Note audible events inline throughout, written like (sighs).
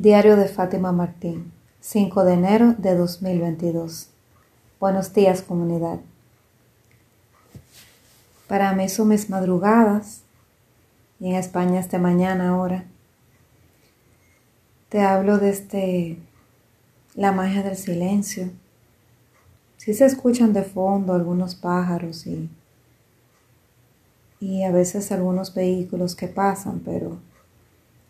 Diario de Fátima Martín, 5 de enero de 2022. Buenos días comunidad. Para mí son mis madrugadas y en España es de mañana ahora. Te hablo desde la magia del silencio. Si se escuchan de fondo algunos pájaros y, y a veces algunos vehículos que pasan, pero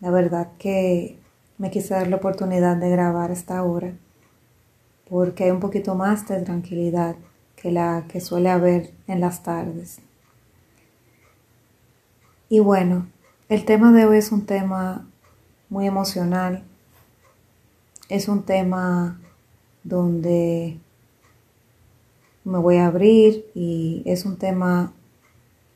la verdad que me quise dar la oportunidad de grabar esta hora porque hay un poquito más de tranquilidad que la que suele haber en las tardes. Y bueno, el tema de hoy es un tema muy emocional, es un tema donde me voy a abrir y es un tema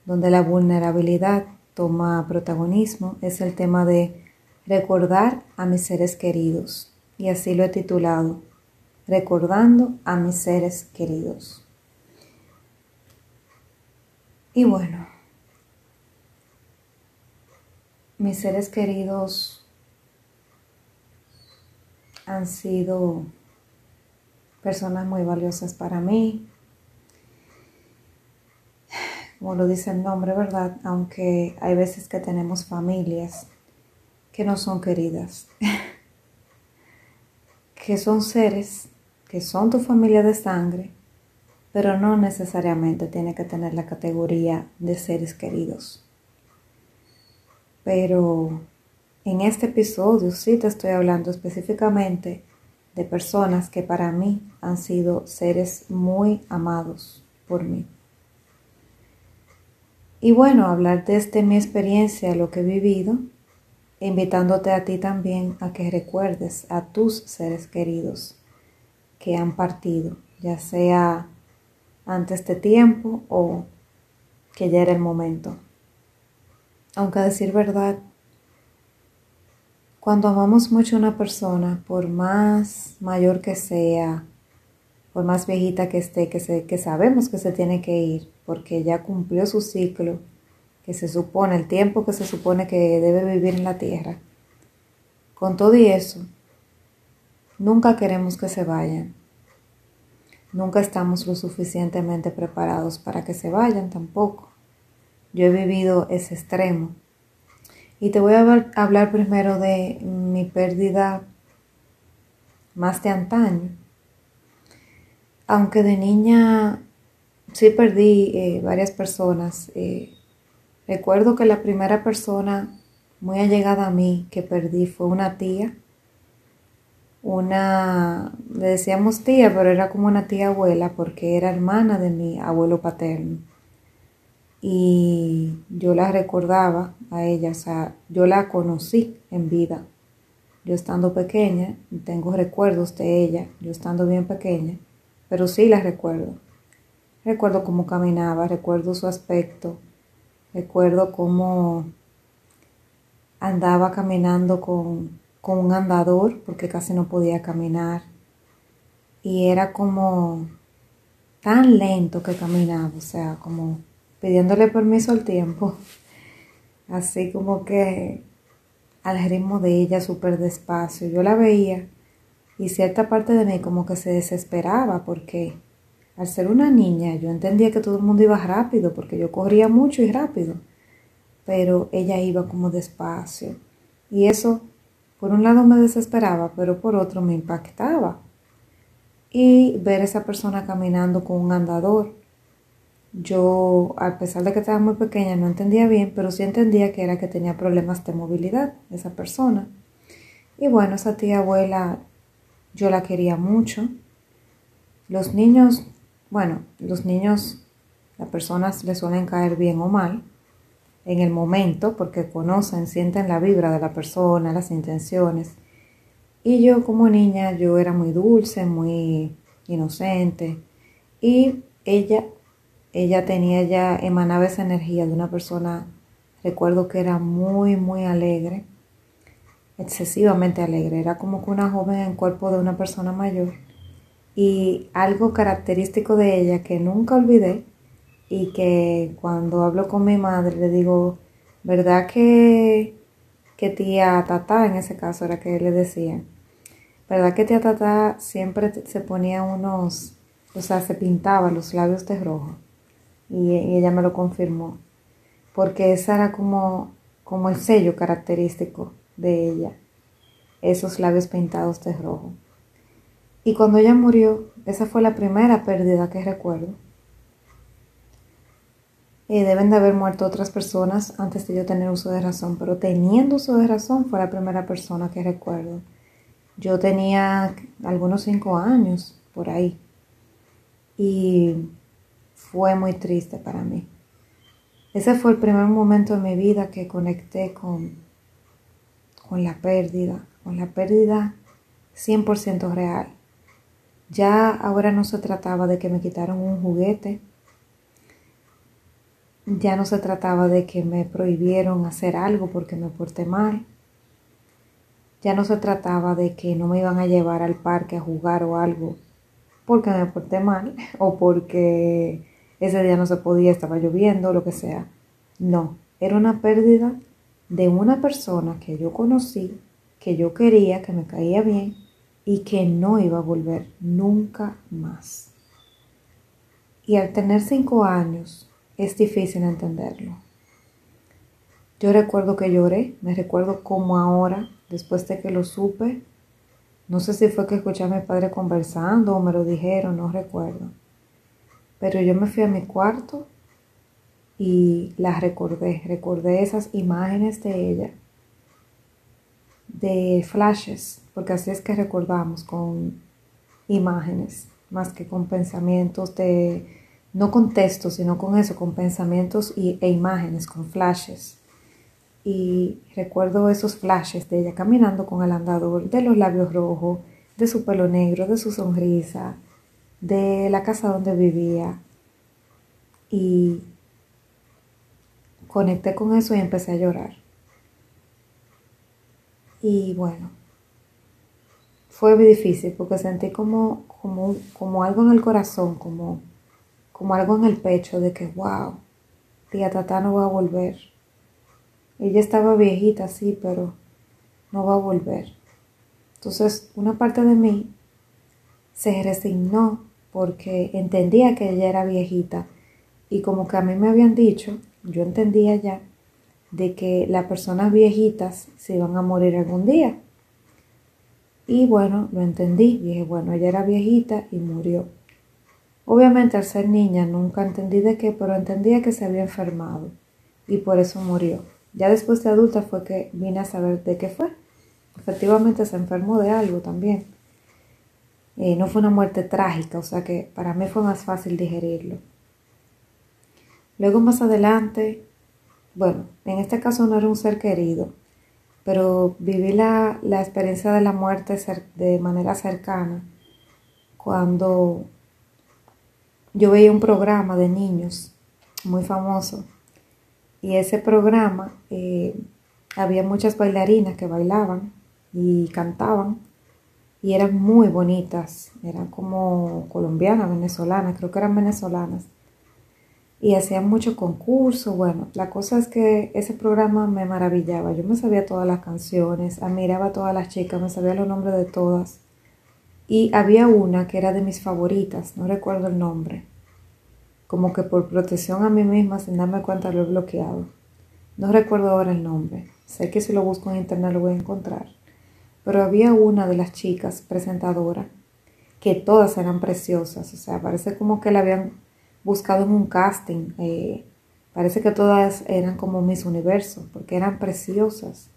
donde la vulnerabilidad toma protagonismo, es el tema de Recordar a mis seres queridos. Y así lo he titulado, Recordando a mis seres queridos. Y bueno, mis seres queridos han sido personas muy valiosas para mí. Como lo dice el nombre, ¿verdad? Aunque hay veces que tenemos familias que no son queridas, (laughs) que son seres que son tu familia de sangre, pero no necesariamente tiene que tener la categoría de seres queridos. Pero en este episodio sí te estoy hablando específicamente de personas que para mí han sido seres muy amados por mí. Y bueno, hablar desde mi experiencia, lo que he vivido, invitándote a ti también a que recuerdes a tus seres queridos que han partido, ya sea antes de tiempo o que ya era el momento. Aunque a decir verdad, cuando amamos mucho a una persona, por más mayor que sea, por más viejita que esté, que, que sabemos que se tiene que ir, porque ya cumplió su ciclo, que se supone, el tiempo que se supone que debe vivir en la tierra. Con todo y eso, nunca queremos que se vayan. Nunca estamos lo suficientemente preparados para que se vayan tampoco. Yo he vivido ese extremo. Y te voy a hablar primero de mi pérdida más de antaño. Aunque de niña sí perdí eh, varias personas, eh, Recuerdo que la primera persona muy allegada a mí que perdí fue una tía. Una, le decíamos tía, pero era como una tía abuela porque era hermana de mi abuelo paterno. Y yo la recordaba a ella, o sea, yo la conocí en vida. Yo estando pequeña, tengo recuerdos de ella, yo estando bien pequeña, pero sí la recuerdo. Recuerdo cómo caminaba, recuerdo su aspecto, Recuerdo cómo andaba caminando con, un andador porque casi no podía caminar. Y era como tan lento que caminaba, o sea, como pidiéndole permiso al tiempo. (laughs) Así como que al ritmo de ella súper despacio. Yo la veía y cierta parte de mí como que se desesperaba porque al ser una niña, yo entendía que todo el mundo iba rápido, porque yo corría mucho y rápido, pero ella iba como despacio. Y eso, por un lado me desesperaba, pero por otro me impactaba. Y ver esa persona caminando con un andador. Yo, a pesar de que estaba muy pequeña, no entendía bien, pero sí entendía que era que tenía problemas de movilidad, esa persona. Y bueno, esa tía abuela, yo la quería mucho. Los niños bueno, los niños, las personas les suelen caer bien o mal en el momento porque conocen, sienten la vibra de la persona, las intenciones. Y yo como niña, yo era muy dulce, muy inocente. Y ella, ella tenía ya, emanaba esa energía de una persona, recuerdo que era muy, muy alegre, excesivamente alegre. Era como que una joven en cuerpo de una persona mayor y algo característico de ella que nunca olvidé y que cuando hablo con mi madre le digo, ¿verdad que, que tía Tata, en ese caso era que le decían, ¿verdad que tía Tata siempre se ponía unos, o sea, se pintaba los labios de rojo? Y, ella me lo confirmó, porque ese era como, como el sello característico de ella, esos labios pintados de rojo. Y cuando ella murió, esa fue la primera pérdida que recuerdo. Eh, deben de haber muerto otras personas antes de yo tener uso de razón, pero teniendo uso de razón fue la primera persona que recuerdo. Yo tenía algunos cinco años por ahí y fue muy triste para mí. Ese fue el primer momento en mi vida que conecté con, con la pérdida, con la pérdida 100% real. Ya ahora no se trataba de que me quitaron un juguete, ya no se trataba de que me prohibieron hacer algo porque me porté mal, ya no se trataba de que no me iban a llevar al parque a jugar o algo porque me porté mal (laughs) o porque ese día no se podía, estaba lloviendo, lo que sea. No, era una pérdida de una persona que yo conocí, que yo quería, que me caía bien y que no iba a volver nunca más. Y al tener cinco años es difícil entenderlo. Yo recuerdo que lloré, me recuerdo como ahora, después de que lo supe, no sé si fue que escuché a mi padre conversando o me lo dijeron, no recuerdo. Pero yo me fui a mi cuarto y la recordé, recordé esas imágenes de ella de flashes, porque así es que recordamos con imágenes, más que con pensamientos de, no con textos, sino con eso, con pensamientos y, e imágenes, con flashes. Y recuerdo esos flashes de ella caminando con el andador, de los labios rojos, de su pelo negro, de su sonrisa, de la casa donde vivía. Y conecté con eso y empecé a llorar. Y bueno, fue muy difícil porque sentí como, como, como algo en el corazón, como, como algo en el pecho de que, wow, tía Tata no va a volver. Ella estaba viejita, sí, pero no va a volver. Entonces, una parte de mí se resignó porque entendía que ella era viejita y como que a mí me habían dicho, yo entendía ya de que las personas viejitas se iban a morir algún día. Y bueno, lo entendí. Dije, bueno, ella era viejita y murió. Obviamente al ser niña nunca entendí de qué, pero entendía que se había enfermado y por eso murió. Ya después de adulta fue que vine a saber de qué fue. Efectivamente se enfermó de algo también. Eh, no fue una muerte trágica, o sea que para mí fue más fácil digerirlo. Luego más adelante bueno, en este caso no era un ser querido, pero viví la, experiencia de la muerte de manera cercana cuando yo veía un programa de niños muy famoso. Y ese programa eh, había muchas bailarinas que bailaban y cantaban y eran muy bonitas, eran como colombianas, venezolanas, creo que eran venezolanas y hacían mucho concurso. Bueno, la cosa es que ese programa me maravillaba. Yo me sabía todas las canciones, admiraba a todas las chicas, me sabía los nombres de todas. Y había una que era de mis favoritas, no recuerdo el nombre. Como que por protección a mí misma, sin darme cuenta, lo he bloqueado. No recuerdo ahora el nombre. Sé que si lo busco en internet lo voy a encontrar. Pero había una de las chicas presentadoras que todas eran preciosas. O sea, parece como que la habían buscado en un casting. Eh, parece que todas eran como mis universos, porque eran preciosas.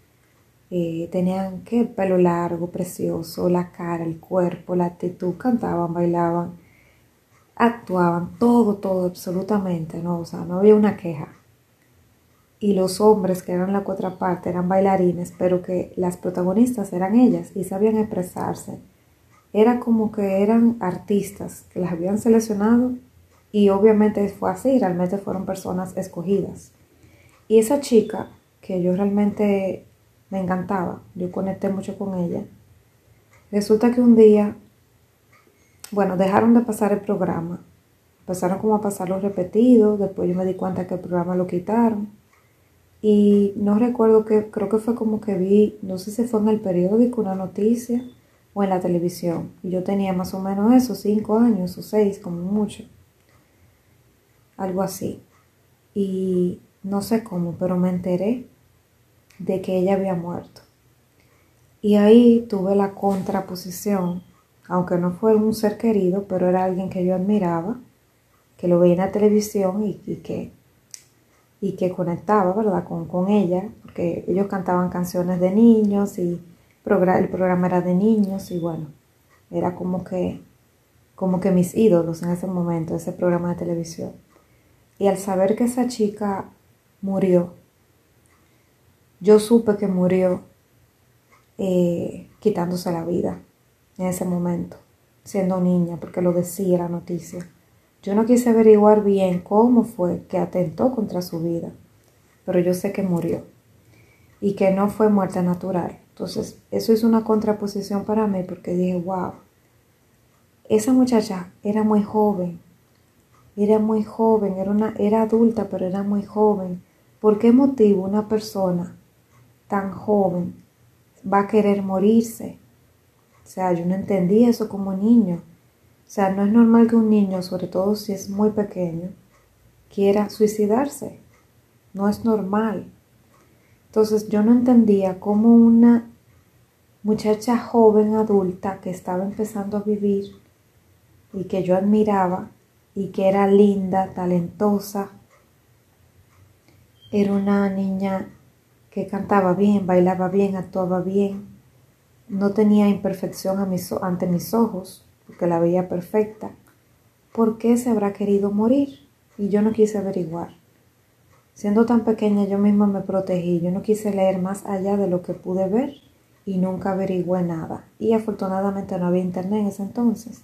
Eh, tenían que pelo largo, precioso, la cara, el cuerpo, la actitud, cantaban, bailaban, actuaban, todo, todo, absolutamente, ¿no? O sea, no había una queja. Y los hombres que eran la parte eran bailarines, pero que las protagonistas eran ellas y sabían expresarse. Era como que eran artistas que las habían seleccionado y obviamente fue así, realmente fueron personas escogidas. Y esa chica, que yo realmente me encantaba, yo conecté mucho con ella, resulta que un día, bueno, dejaron de pasar el programa, empezaron como a pasarlo repetido, después yo me di cuenta que el programa lo quitaron. Y no recuerdo que, creo que fue como que vi, no sé si fue en el periódico una noticia o en la televisión. Y yo tenía más o menos eso, cinco años o seis, como mucho. Algo así. Y no sé cómo, pero me enteré de que ella había muerto. Y ahí tuve la contraposición, aunque no fue un ser querido, pero era alguien que yo admiraba, que lo veía en la televisión y, que, y que conectaba, ¿verdad?, con, con ella, porque ellos cantaban canciones de niños y el programa era de niños y bueno, era como que, como que mis ídolos en ese momento, ese programa de televisión. Y al saber que esa chica murió, yo supe que murió eh, quitándose la vida en ese momento, siendo niña, porque lo decía la noticia. Yo no quise averiguar bien cómo fue que atentó contra su vida, pero yo sé que murió y que no fue muerte natural. Entonces, eso es una contraposición para mí porque dije, wow, esa muchacha era muy joven, era muy joven, era, una, era adulta, pero era muy joven. ¿Por qué motivo una persona tan joven va a querer morirse? O sea, yo no entendí eso como niño. O sea, no es normal que un niño, sobre todo si es muy pequeño, quiera suicidarse. No es normal. Entonces yo no entendía cómo una muchacha joven adulta que estaba empezando a vivir y que yo admiraba y que era linda, talentosa, era una niña que cantaba bien, bailaba bien, actuaba bien, no tenía imperfección ante mis ojos, porque la veía perfecta. ¿Por qué se habrá querido morir? Y yo no quise averiguar. Siendo tan pequeña yo misma me protegí, yo no quise leer más allá de lo que pude ver y nunca averigüé nada. Y afortunadamente no había internet en ese entonces,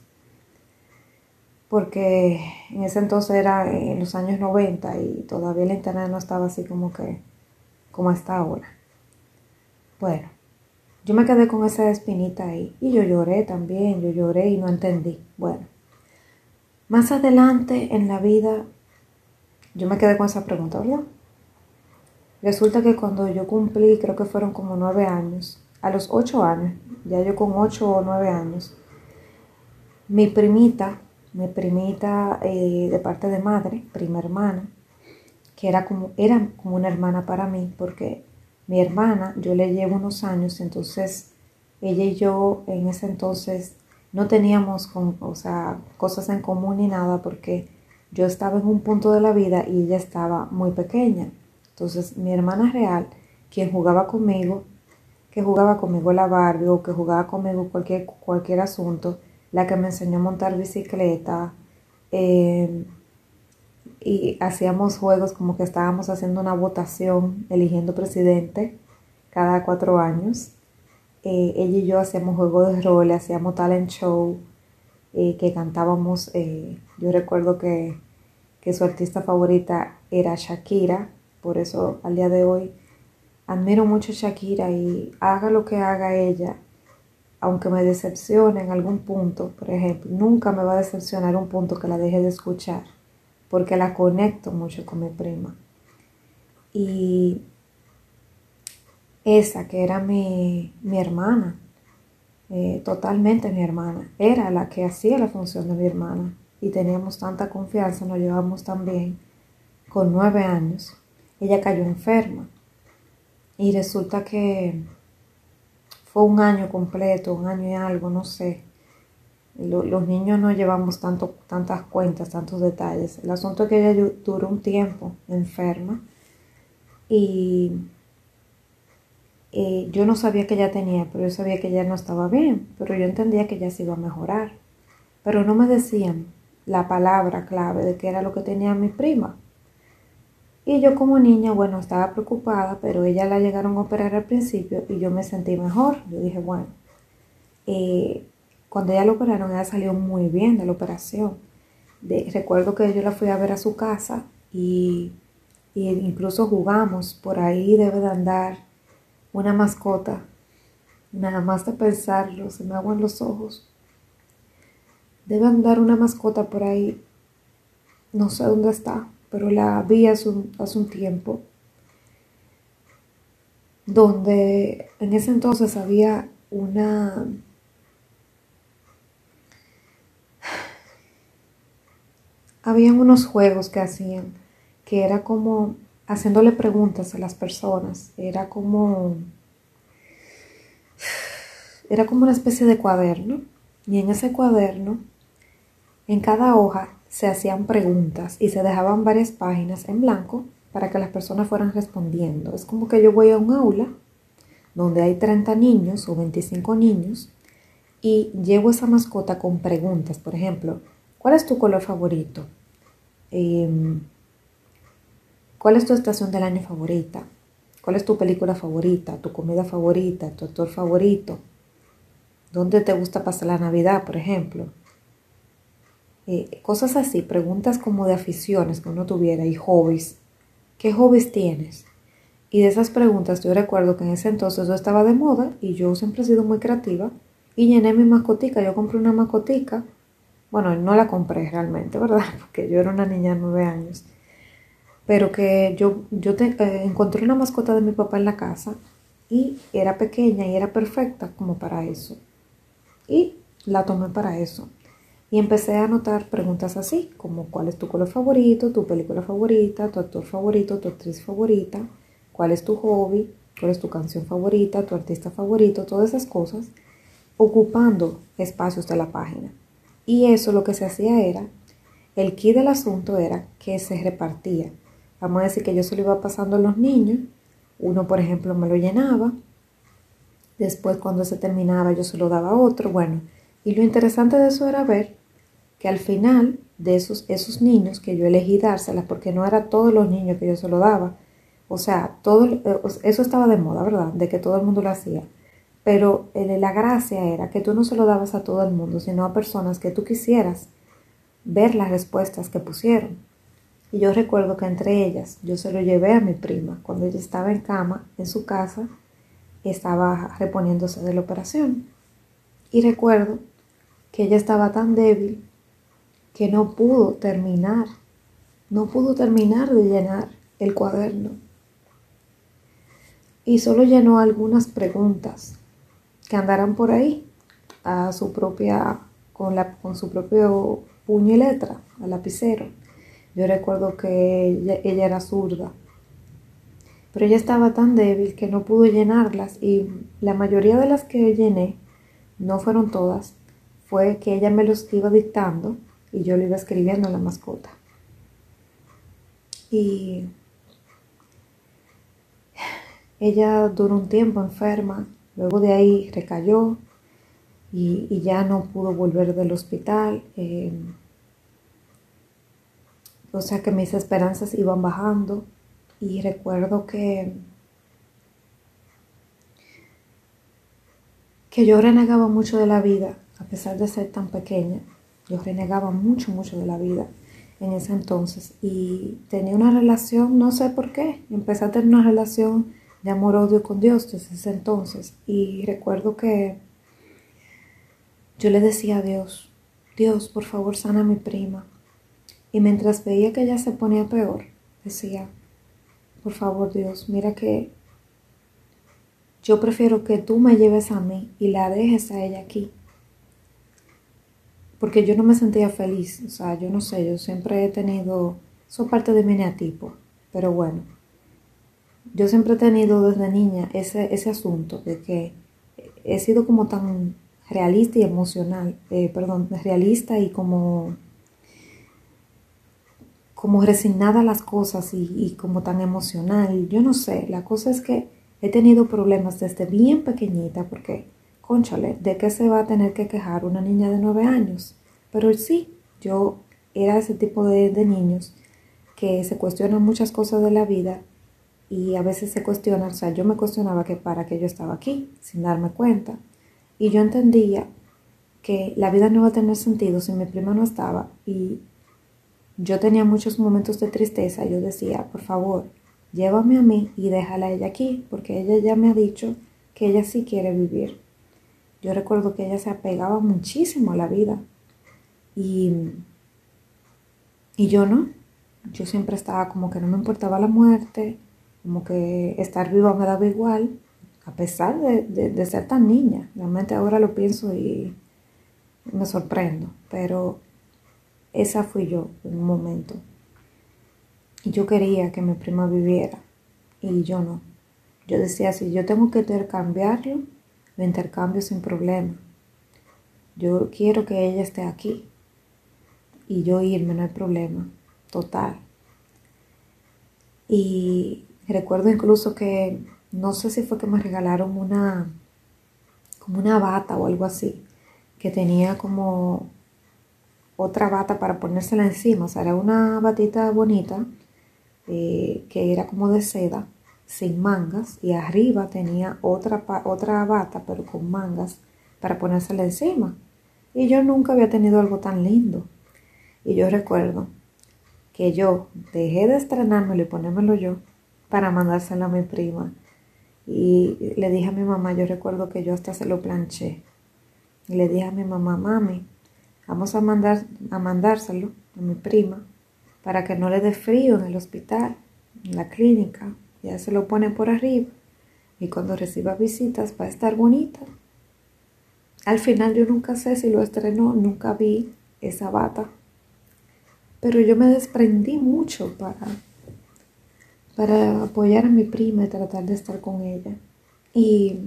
porque en ese entonces era en los años 90 y todavía el internet no estaba así como que como está ahora. Bueno, yo me quedé con esa espinita ahí y yo lloré también, yo lloré y no entendí. Bueno, más adelante en la vida yo me quedé con esa pregunta, ¿verdad? Resulta que cuando yo cumplí, creo que fueron como nueve años, a los ocho años, ya yo con ocho o nueve años, mi primita, mi primita eh, de parte de madre, prima hermana, que era como, era como una hermana para mí, porque mi hermana, yo le llevo unos años, entonces ella y yo en ese entonces no teníamos o sea, cosas en común ni nada, porque yo estaba en un punto de la vida y ella estaba muy pequeña. Entonces mi hermana real, quien jugaba conmigo, que jugaba conmigo la Barbie o que jugaba conmigo cualquier, cualquier asunto, la que me enseñó a montar bicicleta, em, y hacíamos juegos como que estábamos haciendo una votación, eligiendo presidente cada cuatro años. Eh, ella y yo hacíamos juegos de rol, hacíamos talent show, eh, que cantábamos, eh, yo recuerdo que, que su artista favorita era Shakira, por eso al día de hoy admiro mucho a Shakira y haga lo que haga ella, aunque me decepcione en algún punto, por ejemplo, nunca me va a decepcionar un punto que la deje de escuchar, porque la conecto mucho con mi prima. Y esa que era mi, mi hermana, eh, totalmente mi hermana. Era la que hacía la función de mi hermana. Y teníamos tanta confianza, nos llevamos tan bien. Con nueve años, ella cayó enferma. Y resulta que fue un año completo, un año y algo, no sé. los niños no llevamos tanto, tantas cuentas, tantos detalles. El asunto es que ella duró un tiempo enferma. Y yo no sabía que ella tenía, pero yo sabía que ella no estaba bien, pero yo entendía que ella se iba a mejorar. Pero no me decían la palabra clave de qué era lo que tenía mi prima. Y yo como niña, bueno, estaba preocupada, pero ella la llegaron a operar al principio y yo me sentí mejor. Yo dije, bueno, eh, cuando ella la operaron, ella salió muy bien de la operación. recuerdo que yo la fui a ver a su casa y, y incluso jugamos, por ahí debe de andar una mascota. Nada más de pensarlo, se me aguan los ojos. Debe andar una mascota por ahí. No sé dónde está, pero la vi hace un, hace un tiempo. donde en ese entonces había una habían unos juegos que hacían que era como haciéndole preguntas a las personas, era como era como una especie de cuaderno y en ese cuaderno en cada hoja se hacían preguntas y se dejaban varias páginas en blanco para que las personas fueran respondiendo. Es como que yo voy a un aula donde hay 30 niños o 25 niños y llevo esa mascota con preguntas. Por ejemplo, ¿cuál es tu color favorito? Em, ¿Cuál es tu estación del año favorita? ¿Cuál es tu película favorita? ¿Tu comida favorita? ¿Tu actor favorito? ¿Dónde te gusta pasar la Navidad, por ejemplo? Eh, cosas así, preguntas como de aficiones que uno tuviera y hobbies. ¿Qué hobbies tienes? Y de esas preguntas yo recuerdo que en ese entonces yo estaba de moda y yo siempre he sido muy creativa y llené mi mascotica. Yo compré una mascotica. Bueno, no la compré realmente, ¿verdad? (laughs) Porque yo era una niña de nueve años. Pero que yo, yo eh, encontré una mascota de mi papá en la casa y era pequeña y era perfecta como para eso. Y la tomé para eso. Y empecé a anotar preguntas así, como cuál es tu color favorito, tu película favorita, tu actor favorito, tu actriz favorita cuál es tu hobby, cuál es tu canción favorita, tu artista favorito, todas esas cosas, ocupando espacios de la página. Y eso lo que se hacía era, el key del asunto era que se repartía. Vamos a decir que yo se lo iba pasando a los niños, uno por ejemplo me lo llenaba, después cuando se terminaba yo se lo daba a otro, bueno, y lo interesante de eso era ver que al final de esos, esos niños que yo elegí dárselas, porque no era todos los niños que yo se lo daba, o sea, todo, eh, eso estaba de moda, ¿verdad? De que todo el mundo lo hacía. Pero la gracia era que tú no se lo dabas a todo el mundo, sino a personas que tú quisieras ver las respuestas que pusieron. Y yo recuerdo que entre ellas yo se lo llevé a mi prima cuando ella estaba en cama en su casa, estaba reponiéndose de la operación. Y recuerdo que ella estaba tan débil que no pudo terminar, no pudo terminar de llenar el cuaderno y solo llenó algunas preguntas que andarán por ahí a su propia, con, la, con su propio puño y letra, al lapicero. Yo recuerdo que ella, ella era zurda, pero ella estaba tan débil que no pudo llenarlas y la mayoría de las que llené, no fueron todas, fue que ella me los iba dictando y yo lo iba escribiendo a la mascota. Y ella duró un tiempo enferma, luego de ahí recayó y, ya no pudo volver del hospital. Em, o sea que mis esperanzas iban bajando y recuerdo que, que yo renegaba mucho de la vida, a pesar de ser tan pequeña. Yo renegaba mucho, mucho de la vida en ese entonces y tenía una relación, no sé por qué, empecé a tener una relación de amor-odio con Dios desde ese entonces. Y recuerdo que yo le decía a Dios, Dios, por favor, sana a mi prima. Y mientras veía que ella se ponía peor, decía, por favor, Dios, mira que yo prefiero que tú me lleves a mí y la dejes a ella aquí. Porque yo no me sentía feliz. O sea, yo no sé, yo siempre he tenido, eso parte de mi neatipo. Pero bueno, yo siempre he tenido desde niña ese, ese asunto de que he sido como tan realista y emocional, eh, perdón, realista y como, como resignada a las cosas y, y, como tan emocional. Yo no sé, la cosa es que he tenido problemas desde bien pequeñita porque, conchale, ¿de qué se va a tener que quejar una niña de nueve años? Pero sí, yo era ese tipo de, de niños que se cuestionan muchas cosas de la vida y a veces se cuestiona, o sea, yo me cuestionaba que para qué yo estaba aquí, sin darme cuenta. Y yo entendía que la vida no iba a tener sentido si mi prima no estaba y yo tenía muchos momentos de tristeza. Yo decía, por favor, llévame a mí y déjala a ella aquí, porque ella ya me ha dicho que ella sí quiere vivir. Yo recuerdo que ella se apegaba muchísimo a la vida y, y yo no. Yo siempre estaba como que no me importaba la muerte, como que estar viva me daba igual. a pesar de, ser tan niña. Realmente ahora lo pienso y me sorprendo, pero esa fui yo en un momento. Y yo quería que mi prima viviera y yo no. Yo decía, si yo tengo que intercambiarlo, lo intercambio sin problema. Yo quiero que ella esté aquí y yo irme, no hay problema, total. Y recuerdo incluso que, no sé si fue que me regalaron una, como una bata o algo así, que tenía como otra bata para ponérsela encima, o sea, era una batita bonita, eh, que era como de seda, sin mangas, y arriba tenía otra, otra bata, pero con mangas, para ponérsela encima. Y yo nunca había tenido algo tan lindo. Y yo recuerdo que yo dejé de estrenármelo y ponérmelo yo para mandárselo a mi prima. Y le dije a mi mamá, yo recuerdo que yo hasta se lo planché. Y le dije a mi mamá, mami, vamos a, mandar, a mandárselo a mi prima para que no le dé frío en el hospital, en la clínica. Ya se lo pone por arriba. Y cuando reciba visitas va a estar bonita. Al final yo nunca sé si lo estrenó, nunca vi esa bata pero yo me desprendí mucho para, para apoyar a mi prima y tratar de estar con ella. Y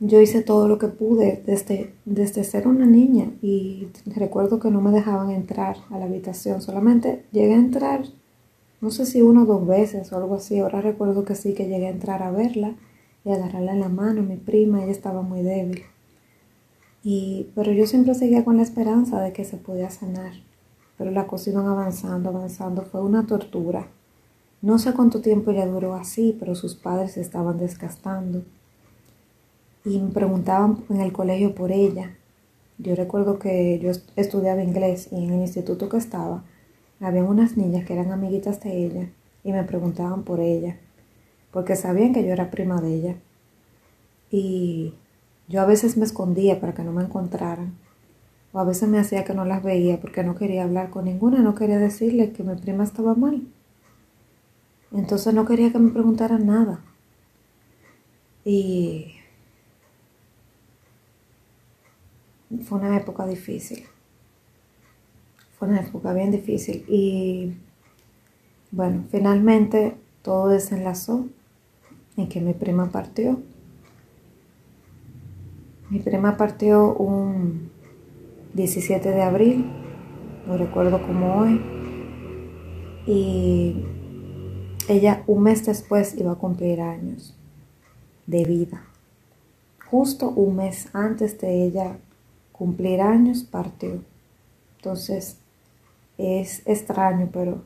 yo hice todo lo que pude desde, desde ser una niña y recuerdo que no me dejaban entrar a la habitación, solamente llegué a entrar, no sé si una o dos veces o algo así, ahora recuerdo que sí, que llegué a entrar a verla y agarrarla en la mano, mi prima, ella estaba muy débil pero yo siempre seguía con la esperanza de que se podía sanar. Pero la cosa iban avanzando, avanzando. Fue una tortura. No sé cuánto tiempo ya duró así, pero sus padres se estaban desgastando. Y me preguntaban en el colegio por ella. Yo recuerdo que yo estudiaba inglés y en el instituto que estaba, había unas niñas que eran amiguitas de ella y me preguntaban por ella, porque sabían que yo era prima de ella. Y yo a veces me escondía para que no me encontraran, o a veces me hacía que no las veía porque no quería hablar con ninguna, no quería decirle que mi prima estaba mal. Entonces no quería que me preguntaran nada. Y fue una época difícil. Fue una época bien difícil. Y bueno, finalmente todo desenlazó en que mi prima partió. Mi prima partió un 17 de abril, lo recuerdo como hoy, y ella un mes después iba a cumplir años de vida. Justo un mes antes de ella cumplir años partió. Entonces es extraño, pero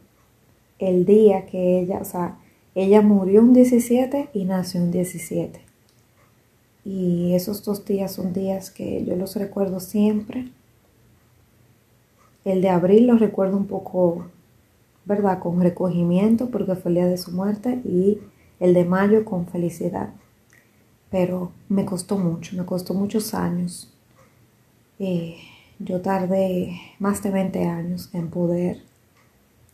el día que ella, o sea, ella murió un 17 y nació un 17. Y esos dos días son días que yo los recuerdo siempre. El de abril lo recuerdo un poco, ¿verdad? Con recogimiento porque fue el día de su muerte y el de mayo con felicidad. Pero me costó mucho, me costó muchos años. Eh, yo tardé más de 20 años en poder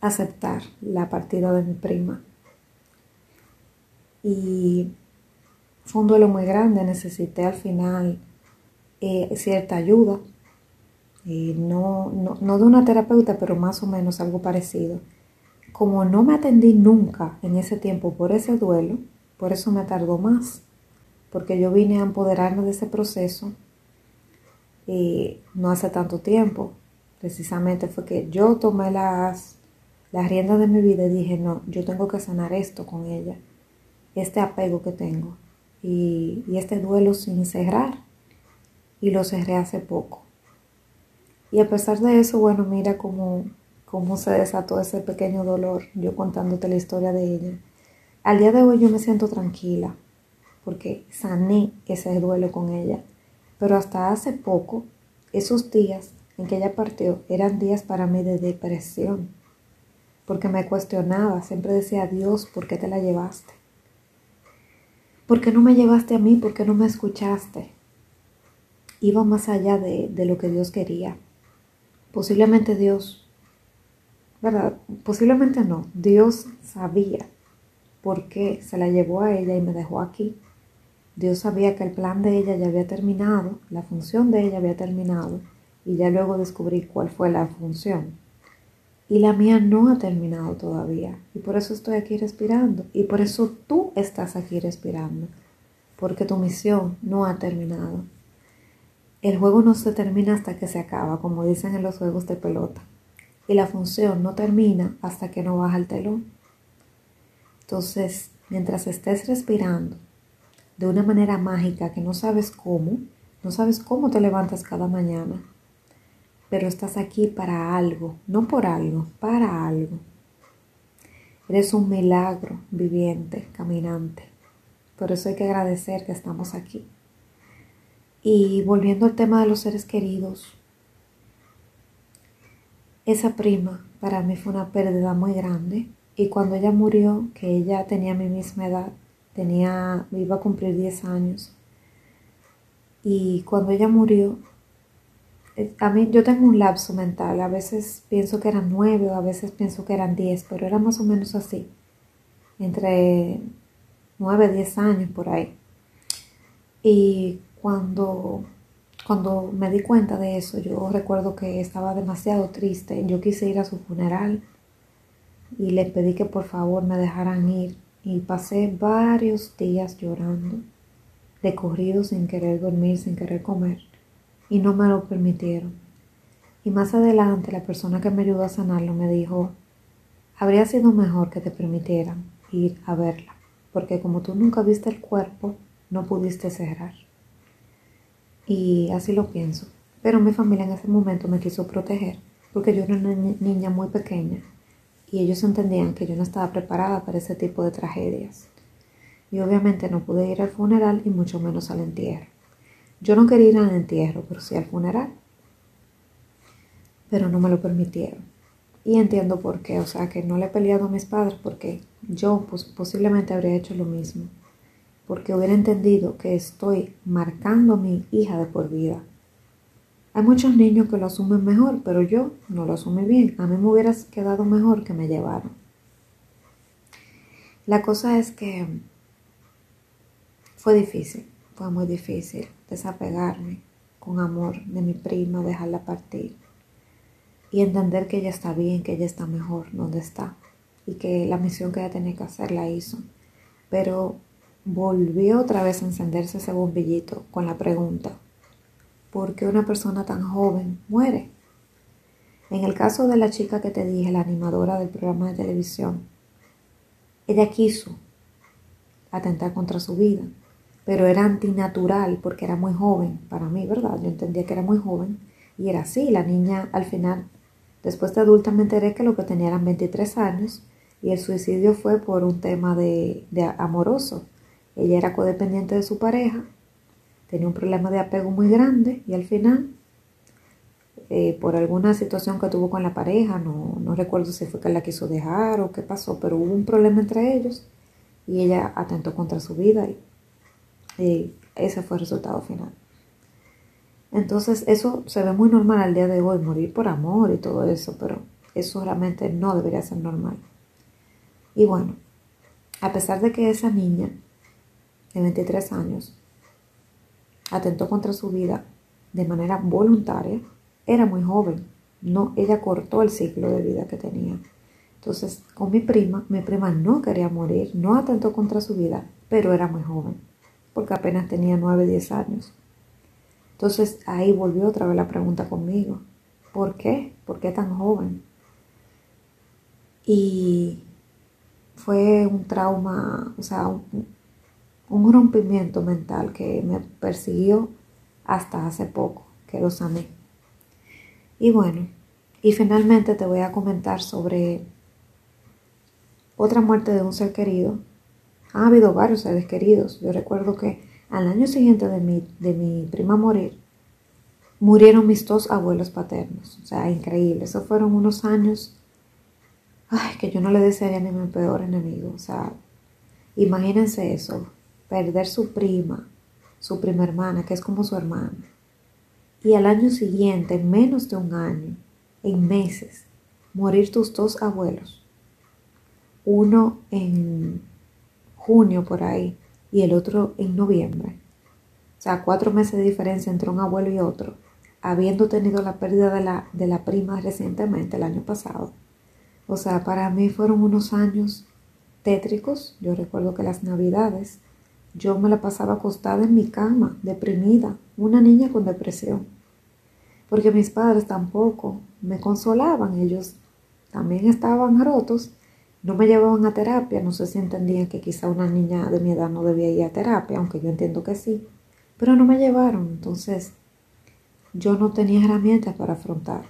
aceptar la partida de mi prima. Y fue un duelo muy grande, necesité al final eh, cierta ayuda, no, no, de una terapeuta, pero más o menos algo parecido. Como no me atendí nunca en ese tiempo por ese duelo, por eso me tardó más, porque yo vine a empoderarme de ese proceso y no hace tanto tiempo. Precisamente fue que yo tomé las, las riendas de mi vida y dije, no, yo tengo que sanar esto con ella, este apego que tengo y, este duelo sin cerrar y lo cerré hace poco. Y a pesar de eso, bueno, mira cómo, cómo se desató ese pequeño dolor, yo contándote la historia de ella. Al día de hoy yo me siento tranquila porque sané ese duelo con ella. Pero hasta hace poco, esos días en que ella partió eran días para mí de depresión. Porque me cuestionaba, siempre decía, Dios, ¿por qué te la llevaste? ¿Por qué no me llevaste a mí? ¿Por qué no me escuchaste? Iba más allá de, lo que Dios quería. Posiblemente Dios, ¿verdad? Posiblemente no. Dios sabía por qué se la llevó a ella y me dejó aquí. Dios sabía que el plan de ella ya había terminado, la función de ella había terminado, y ya luego descubrí cuál fue la función. Y la mía no ha terminado todavía, y por eso estoy aquí respirando, y por eso tú estás aquí respirando, porque tu misión no ha terminado. El juego no se termina hasta que se acaba, como dicen en los juegos de pelota, y la función no termina hasta que no baja el telón. Entonces, mientras estés respirando, de una manera mágica que no sabes cómo, no sabes cómo te levantas cada mañana, pero estás aquí para algo, no por algo, para algo. Eres un milagro viviente, caminante. Por eso hay que agradecer que estamos aquí. Y volviendo al tema de los seres queridos, esa prima para mí fue una pérdida muy grande y cuando ella murió, que ella tenía mi misma edad, tenía, iba a cumplir 10 años. Y cuando ella murió, eh, a mí yo tengo un lapso mental, a veces pienso que eran 9 o a veces pienso que eran 10, pero era más o menos así, entre 9, 10 años por ahí. Y cuando, cuando me di cuenta de eso, yo recuerdo que estaba demasiado triste, yo quise ir a su funeral y le pedí que por favor me dejaran ir y pasé varios días llorando, de corrido sin querer dormir, sin querer comer, y no me lo permitieron. Y más adelante la persona que me ayudó a sanarlo me dijo, habría sido mejor que te permitieran ir a verla, porque como tú nunca viste el cuerpo, no pudiste cerrar. Y así lo pienso. Pero mi familia en ese momento me quiso proteger, porque yo era una niña muy pequeña y ellos entendían que yo no estaba preparada para ese tipo de tragedias. Y obviamente no pude ir al funeral y mucho menos al entierro. Yo no quería ir al entierro, pero sí al funeral. Pero no me lo permitieron. Y entiendo por qué, o sea, que no le he peleado a mis padres porque yo posiblemente habría hecho lo mismo. Porque hubiera entendido que estoy marcando a mi hija de por vida hay muchos niños que lo asumen mejor, pero yo no lo asumí bien. A mí me hubiera quedado mejor que me llevaron. La cosa es que fue difícil, fue muy difícil desapegarme con amor de mi prima, dejarla partir y entender que ella está bien, que ella está mejor donde está y que la misión que ella tenía que hacer la hizo. Pero volvió otra vez a encenderse ese bombillito con la pregunta, por qué una persona tan joven muere. En el caso de la chica que te dije, la animadora del programa de televisión, ella quiso atentar contra su vida, pero era antinatural porque era muy joven para mí, ¿verdad? Yo entendía que era muy joven y era así. La niña al final, después de adulta me enteré que lo que tenía eran 23 años y el suicidio fue por un tema de amoroso. Ella era codependiente de su pareja tenía un problema de apego muy grande y al final, eh, por alguna situación que tuvo con la pareja, no, no recuerdo si fue que la quiso dejar o qué pasó, pero hubo un problema entre ellos y ella atentó contra su vida y, y ese fue el resultado final. Entonces eso se ve muy normal al día de hoy, morir por amor y todo eso, pero eso realmente no debería ser normal. Y bueno, a pesar de que esa niña de 23 años atentó contra su vida de manera voluntaria, era muy joven. No, ella cortó el ciclo de vida que tenía. Entonces, con mi prima, mi prima no quería morir, no atentó contra su vida, pero era muy joven, porque apenas tenía 9, 10 años. Entonces, ahí volvió otra vez la pregunta conmigo. ¿Por qué? ¿Por qué tan joven? Y fue un trauma, o sea, un, un rompimiento mental que me persiguió hasta hace poco, que lo sané. Y bueno, y finalmente te voy a comentar sobre otra muerte de un ser querido. Ha habido varios seres queridos. Yo recuerdo que al año siguiente de mi, de mi prima morir, murieron mis dos abuelos paternos. O sea, increíble. Esos fueron unos años ay, que yo no le desearía ni mi peor enemigo. O sea, imagínense eso perder su prima, su prima hermana, que es como su hermana. Y al año siguiente, en menos de un año, en meses, morir tus dos abuelos. Uno en, junio por ahí y el otro en noviembre. O sea, cuatro meses de diferencia entre un abuelo y otro, habiendo tenido la pérdida de la, de la prima recientemente, el año pasado. O sea, para mí fueron unos años tétricos. Yo recuerdo que las navidades yo me la pasaba acostada en mi cama, deprimida, una niña con depresión. Porque mis padres tampoco me consolaban, ellos también estaban rotos, no me llevaban a terapia, no sé si entendían que quizá una niña de mi edad no debía ir a terapia, aunque yo entiendo que sí, pero no me llevaron, entonces yo no tenía herramientas para afrontar.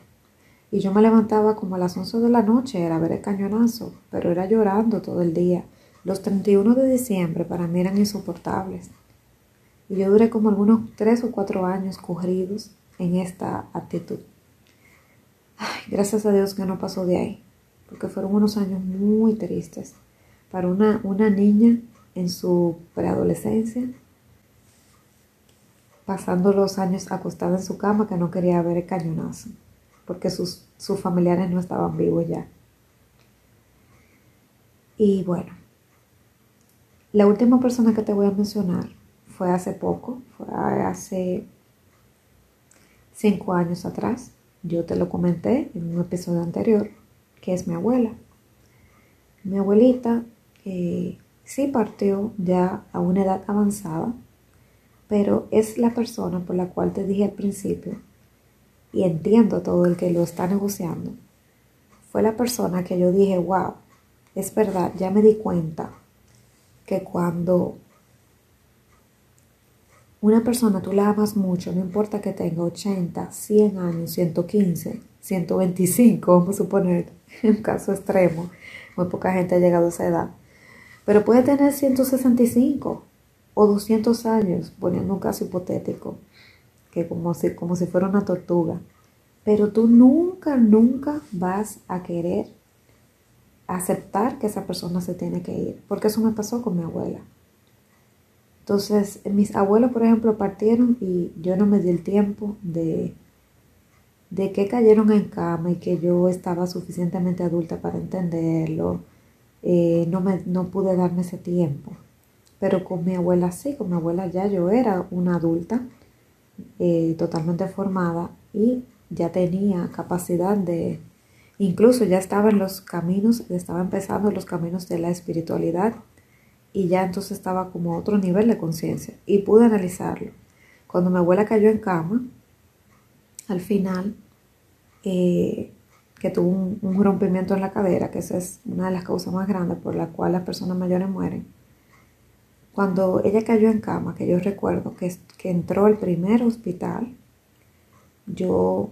Y yo me levantaba como a las 11 de la noche, era ver el cañonazo, pero era llorando todo el día. Los 31 de diciembre para mí eran insoportables. Y yo duré como algunos 3 o 4 años corridos en esta actitud. Ay, gracias a Dios que no pasó de ahí, porque fueron unos años muy tristes para una, una niña en su preadolescencia, pasando los años acostada en su cama que no quería ver el cañonazo porque sus, sus familiares no estaban vivos ya. Y bueno, la última persona que te voy a mencionar fue hace poco, fue hace cinco años atrás. Yo te lo comenté en un episodio anterior, que es mi abuela. Mi abuelita eh, sí partió ya a una edad avanzada, pero es la persona por la cual te dije al principio y entiendo todo el que lo está negociando, fue la persona que yo dije, wow, es verdad, ya me di cuenta que cuando una persona tú la amas mucho, no importa que tenga 80, 100 años, 115, 125, vamos a suponer, (laughs) en caso extremo, muy poca gente ha llegado a esa edad, pero puede tener 165 o 200 años, poniendo un caso hipotético que como si, como si fuera una tortuga. Pero tú nunca, nunca vas a querer aceptar que esa persona se tiene que ir, porque eso me pasó con mi abuela. Entonces, mis abuelos, por ejemplo, partieron y yo no me di el tiempo de, de que cayeron en cama y que yo estaba suficientemente adulta para entenderlo. Eh, no, me, no pude darme ese tiempo. Pero con mi abuela sí, con mi abuela ya yo era una adulta eh, totalmente formada y ya tenía capacidad de, incluso ya estaba en los caminos, estaba empezando los caminos de la espiritualidad y ya entonces estaba como otro nivel de conciencia y pude analizarlo. Cuando mi abuela cayó en cama, al final, eh, que tuvo un, un, rompimiento en la cadera, que esa es una de las causas más grandes por la cual las personas mayores mueren, cuando ella cayó en cama, que yo recuerdo que, que entró al primer hospital, yo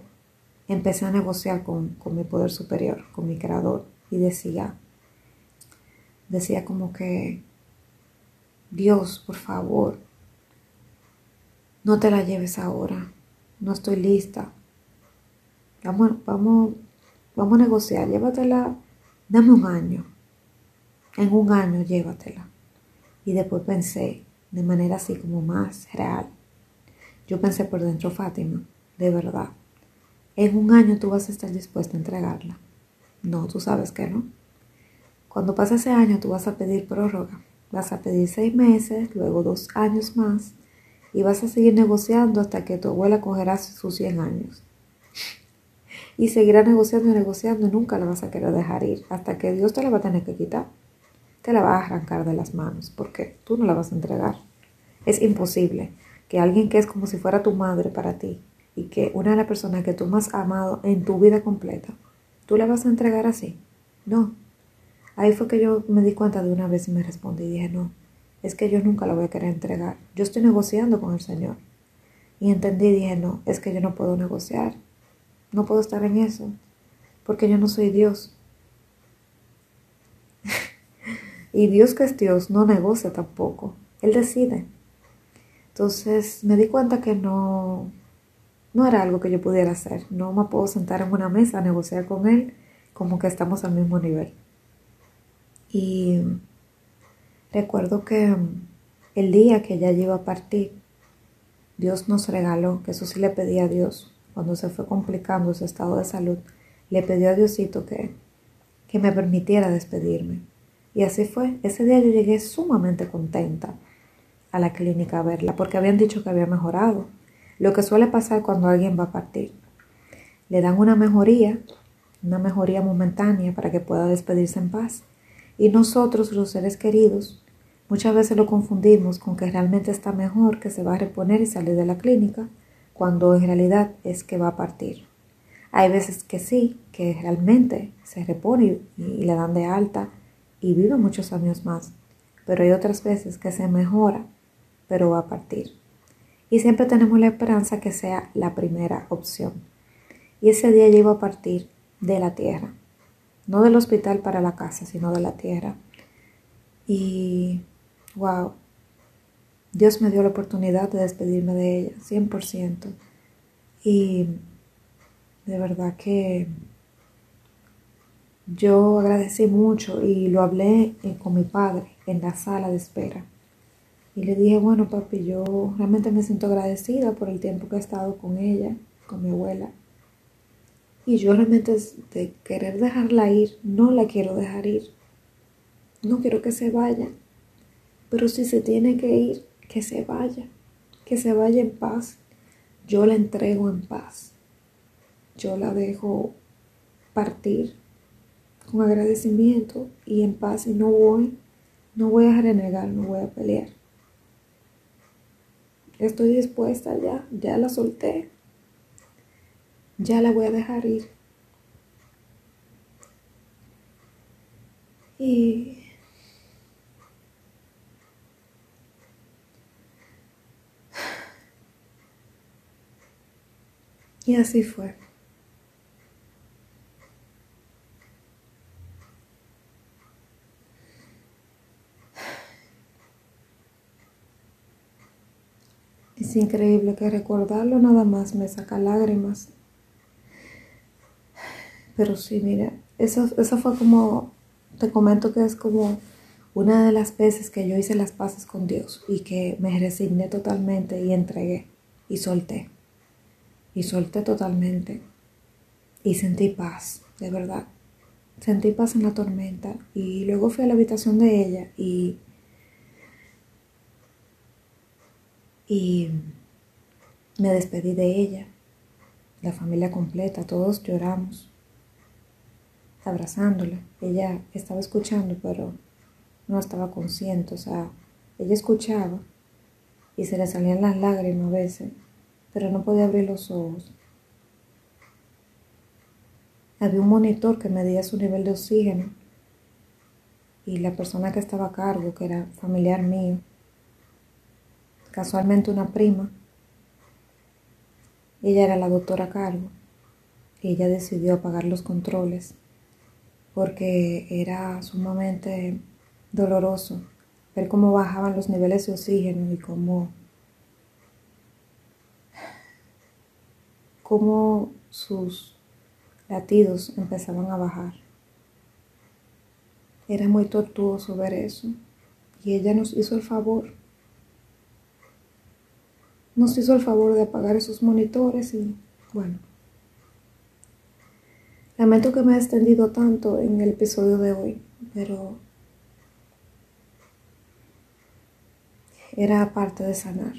empecé a negociar con, con, mi poder superior, con mi creador, y decía, decía como que, Dios, por favor, no te la lleves ahora, no estoy lista. Vamos, vamos, vamos a negociar, llévatela, dame un año. En un año llévatela. Y después pensé de manera así como más real. Yo pensé por dentro, Fátima, de verdad, en un año tú vas a estar dispuesta a entregarla. No, tú sabes que no. Cuando pase ese año tú vas a pedir prórroga. Vas a pedir seis meses, luego dos años más y vas a seguir negociando hasta que tu abuela cogerá sus 100 años. Y seguirá negociando y negociando y nunca la vas a querer dejar ir hasta que Dios te la va a tener que quitar te la va a arrancar de las manos porque tú no la vas a entregar. Es imposible que alguien que es como si fuera tu madre para ti y que una de las personas que tú más has amado en tu vida completa, tú la vas a entregar así. No. Ahí fue que yo me di cuenta de una vez y me respondí y dije, no, es que yo nunca la voy a querer entregar. Yo estoy negociando con el Señor. Y entendí y dije, no, es que yo no puedo negociar. No puedo estar en eso. Porque yo no soy Dios. (laughs) Y Dios que es Dios no negocia tampoco, Él decide. Entonces me di cuenta que no, no era algo que yo pudiera hacer. No me puedo sentar en una mesa a negociar con Él como que estamos al mismo nivel. Y recuerdo que el día que ella iba a partir, Dios nos regaló, que eso sí le pedí a Dios, cuando se fue complicando su estado de salud, le pidió a Diosito que, que me permitiera despedirme Y así fue. Ese día yo llegué sumamente contenta a la clínica a verla porque habían dicho que había mejorado. Lo que suele pasar cuando alguien va a partir. Le dan una mejoría, una mejoría momentánea para que pueda despedirse en paz. Y nosotros, los seres queridos, muchas veces lo confundimos con que realmente está mejor, que se va a reponer y salir de la clínica, cuando en realidad es que va a partir. Hay veces que sí, que realmente se repone y, le dan de alta y vive muchos años más, pero hay otras veces que se mejora, pero va a partir. Y siempre tenemos la esperanza que sea la primera opción. Y ese día iba a partir de la tierra, no del hospital para la casa, sino de la tierra. Y, wow, Dios me dio la oportunidad de despedirme de ella, 100%. Y de verdad que yo agradecí mucho y lo hablé con mi padre en la sala de espera. Y le dije, bueno, papi, yo realmente me siento agradecida por el tiempo que he estado con ella, con mi abuela. Y yo realmente de querer dejarla ir, no la quiero dejar ir. No quiero que se vaya. Pero si se tiene que ir, que se vaya. Que se vaya en paz. Yo la entrego en paz. Yo la dejo partir con agradecimiento y en paz y no voy, no voy a renegar, no voy a pelear. Estoy dispuesta ya, ya la solté ya la voy a dejar ir. Y (sighs) Y así fue. Es increíble que recordarlo nada más me saca lágrimas pero sí, mira, eso, eso fue como, te comento que es como una de las veces que yo hice las paces con Dios y que me resigné totalmente y entregué y solté. Y solté totalmente. Y sentí paz, de verdad. Sentí paz en la tormenta. Y luego fui a la habitación de ella y... Y me despedí de ella, la familia completa, todos lloramos abrazándola. Ella estaba escuchando, pero no estaba consciente. O sea, ella escuchaba y se le salían las lágrimas a veces, pero no podía abrir los ojos. Había un monitor que medía su nivel de oxígeno y la persona que estaba a cargo, que era familiar mío, casualmente una prima, ella era la doctora cargo ella decidió apagar los controles porque era sumamente doloroso ver cómo bajaban los niveles de oxígeno y cómo, cómo sus latidos empezaban a bajar. Era muy tortuoso ver eso y ella nos hizo el favor. Nos hizo el favor de apagar esos monitores y bueno, Lamento que me he extendido tanto en el episodio de hoy, pero era parte de sanar.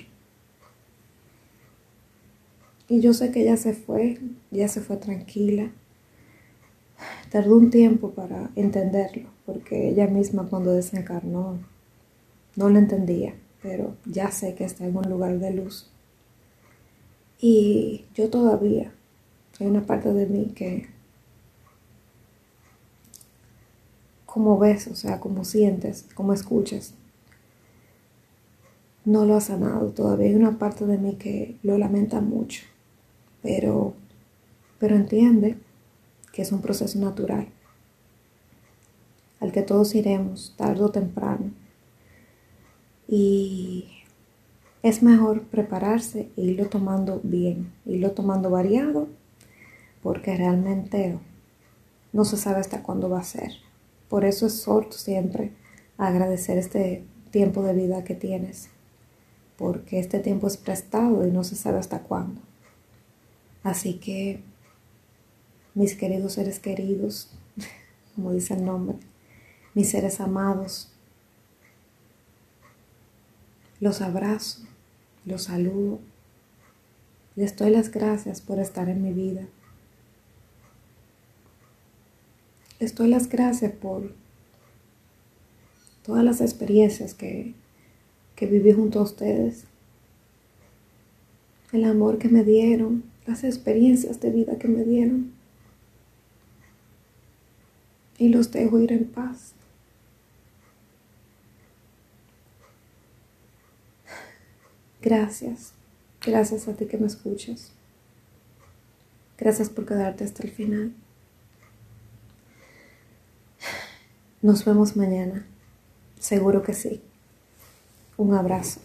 Y yo sé que ella se fue, ya se fue tranquila. Tardó un tiempo para entenderlo, porque ella misma cuando desencarnó no lo entendía, pero ya sé que está en un lugar de luz. Y yo todavía, hay una parte de mí que como ves, o sea, como sientes, como escuchas. No lo ha sanado. Todavía hay una parte de mí que lo lamenta mucho. Pero, pero entiende que es un proceso natural al que todos iremos tarde o temprano. Y es mejor prepararse e irlo tomando bien, irlo tomando variado, porque realmente no se sabe hasta cuándo va a ser. Por eso es sordo siempre agradecer este tiempo de vida que tienes, porque este tiempo es prestado y no se sabe hasta cuándo. Así que, mis queridos seres queridos, (laughs) como dice el nombre, mis seres amados. Los abrazo, los saludo. Les doy las gracias por estar en mi vida. Les doy las gracias por todas las experiencias que, que viví junto a ustedes. El amor que me dieron, las experiencias de vida que me dieron. Y los dejo ir en paz. Gracias. Gracias a ti que me escuchas. Gracias por quedarte hasta el final. Nos vemos mañana. Seguro que sí. Un abrazo.